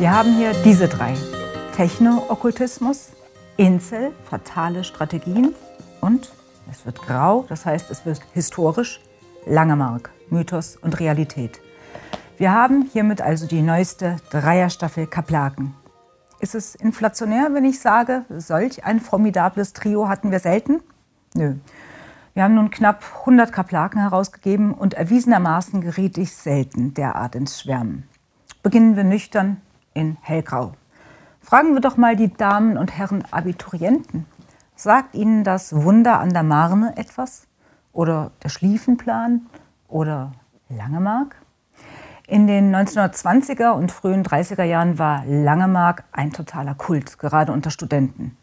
Wir haben hier diese drei. Techno-Okkultismus, Insel, fatale Strategien und es wird grau, das heißt es wird historisch, Langemark, Mythos und Realität. Wir haben hiermit also die neueste Dreierstaffel Kaplaken. Ist es inflationär, wenn ich sage, solch ein formidables Trio hatten wir selten? Nö. Wir haben nun knapp 100 Kaplaken herausgegeben und erwiesenermaßen geriet ich selten derart ins Schwärmen. Beginnen wir nüchtern in hellgrau. Fragen wir doch mal die Damen und Herren Abiturienten. Sagt Ihnen das Wunder an der Marne etwas? Oder der Schlieffenplan? Oder Langemark? In den 1920er und frühen 30er Jahren war Langemark ein totaler Kult, gerade unter Studenten.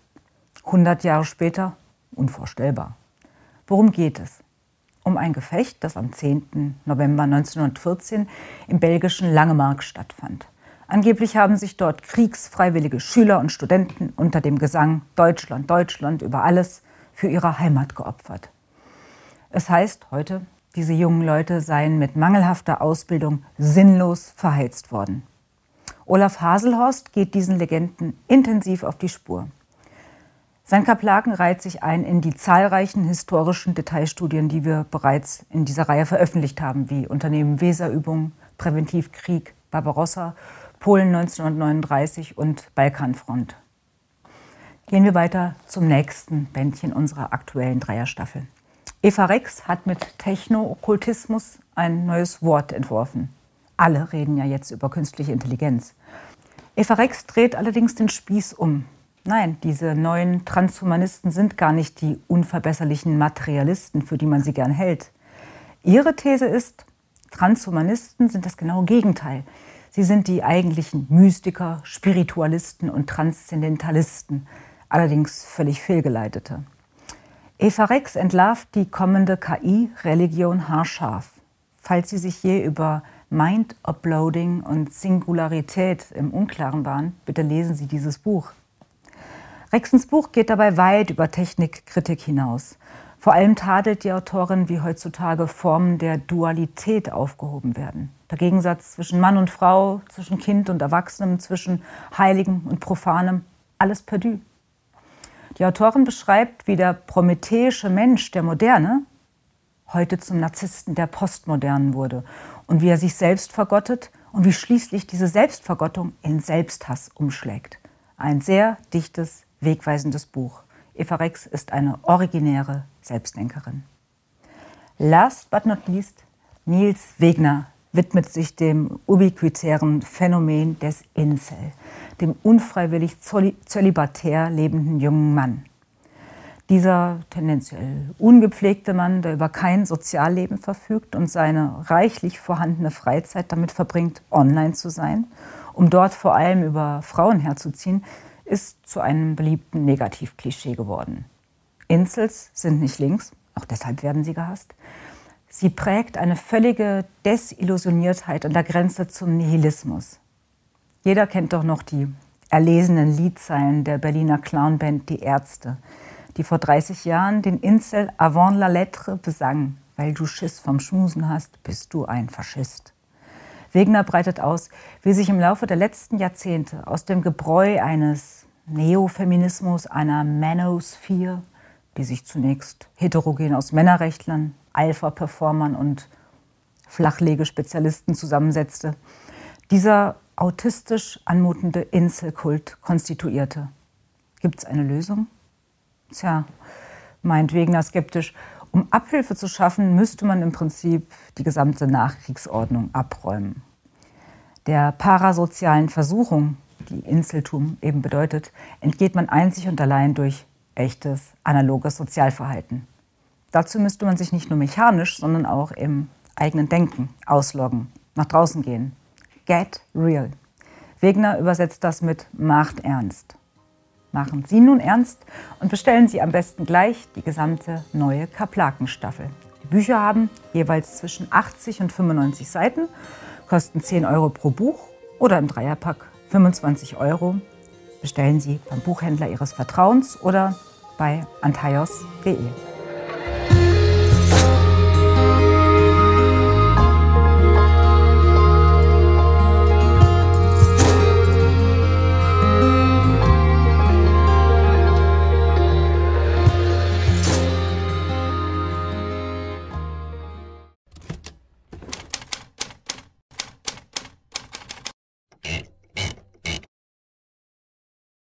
100 Jahre später unvorstellbar. Worum geht es? Um ein Gefecht, das am 10. November 1914 im belgischen Langemark stattfand. Angeblich haben sich dort kriegsfreiwillige Schüler und Studenten unter dem Gesang Deutschland, Deutschland über alles für ihre Heimat geopfert. Es heißt heute, diese jungen Leute seien mit mangelhafter Ausbildung sinnlos verheizt worden. Olaf Haselhorst geht diesen Legenden intensiv auf die Spur. Sein Kaplaken reiht sich ein in die zahlreichen historischen Detailstudien, die wir bereits in dieser Reihe veröffentlicht haben, wie Unternehmen Weserübung, Präventivkrieg, Barbarossa, Polen 1939 und Balkanfront. Gehen wir weiter zum nächsten Bändchen unserer aktuellen Dreierstaffel. Eva Rex hat mit Techno-Okkultismus ein neues Wort entworfen. Alle reden ja jetzt über künstliche Intelligenz. Eva Rex dreht allerdings den Spieß um. Nein, diese neuen Transhumanisten sind gar nicht die unverbesserlichen Materialisten, für die man sie gern hält. Ihre These ist, Transhumanisten sind das genaue Gegenteil. Sie sind die eigentlichen Mystiker, Spiritualisten und Transzendentalisten, allerdings völlig fehlgeleitete. Eva Rex entlarvt die kommende KI-Religion haarscharf. Falls Sie sich je über Mind-Uploading und Singularität im Unklaren waren, bitte lesen Sie dieses Buch. Rexens Buch geht dabei weit über Technikkritik hinaus. Vor allem tadelt die Autorin, wie heutzutage Formen der Dualität aufgehoben werden. Der Gegensatz zwischen Mann und Frau, zwischen Kind und Erwachsenem, zwischen Heiligem und Profanem, alles perdu. Die Autorin beschreibt, wie der prometheische Mensch der Moderne heute zum Narzissten der Postmodernen wurde und wie er sich selbst vergottet und wie schließlich diese Selbstvergottung in Selbsthass umschlägt. Ein sehr dichtes, wegweisendes Buch. Eva Rex ist eine originäre Selbstdenkerin. Last but not least, Nils Wegner widmet sich dem ubiquitären Phänomen des Incel, dem unfreiwillig zölibatär lebenden jungen Mann. Dieser tendenziell ungepflegte Mann, der über kein Sozialleben verfügt und seine reichlich vorhandene Freizeit damit verbringt, online zu sein, um dort vor allem über Frauen herzuziehen, ist zu einem beliebten Negativklischee geworden. Insels sind nicht links, auch deshalb werden sie gehasst. Sie prägt eine völlige Desillusioniertheit an der Grenze zum Nihilismus. Jeder kennt doch noch die erlesenen Liedzeilen der Berliner Clownband Die Ärzte, die vor 30 Jahren den Insel avant la lettre besang. Weil du Schiss vom Schmusen hast, bist du ein Faschist. Wegner breitet aus, wie sich im Laufe der letzten Jahrzehnte aus dem Gebräu eines Neofeminismus, einer Manosphere, die sich zunächst heterogen aus Männerrechtlern, Alpha-Performern und Flachlegespezialisten zusammensetzte, dieser autistisch anmutende Inselkult konstituierte. Gibt es eine Lösung? Tja, meint Wegner skeptisch, um Abhilfe zu schaffen, müsste man im Prinzip die gesamte Nachkriegsordnung abräumen. Der parasozialen Versuchung, die Inseltum eben bedeutet, entgeht man einzig und allein durch echtes analoges Sozialverhalten. Dazu müsste man sich nicht nur mechanisch, sondern auch im eigenen Denken ausloggen, nach draußen gehen. Get real. Wegner übersetzt das mit macht ernst. Machen Sie nun ernst und bestellen Sie am besten gleich die gesamte neue Kaplakenstaffel. Die Bücher haben jeweils zwischen 80 und 95 Seiten, kosten 10 Euro pro Buch oder im Dreierpack 25 Euro. Bestellen Sie beim Buchhändler Ihres Vertrauens oder bei antaios.de.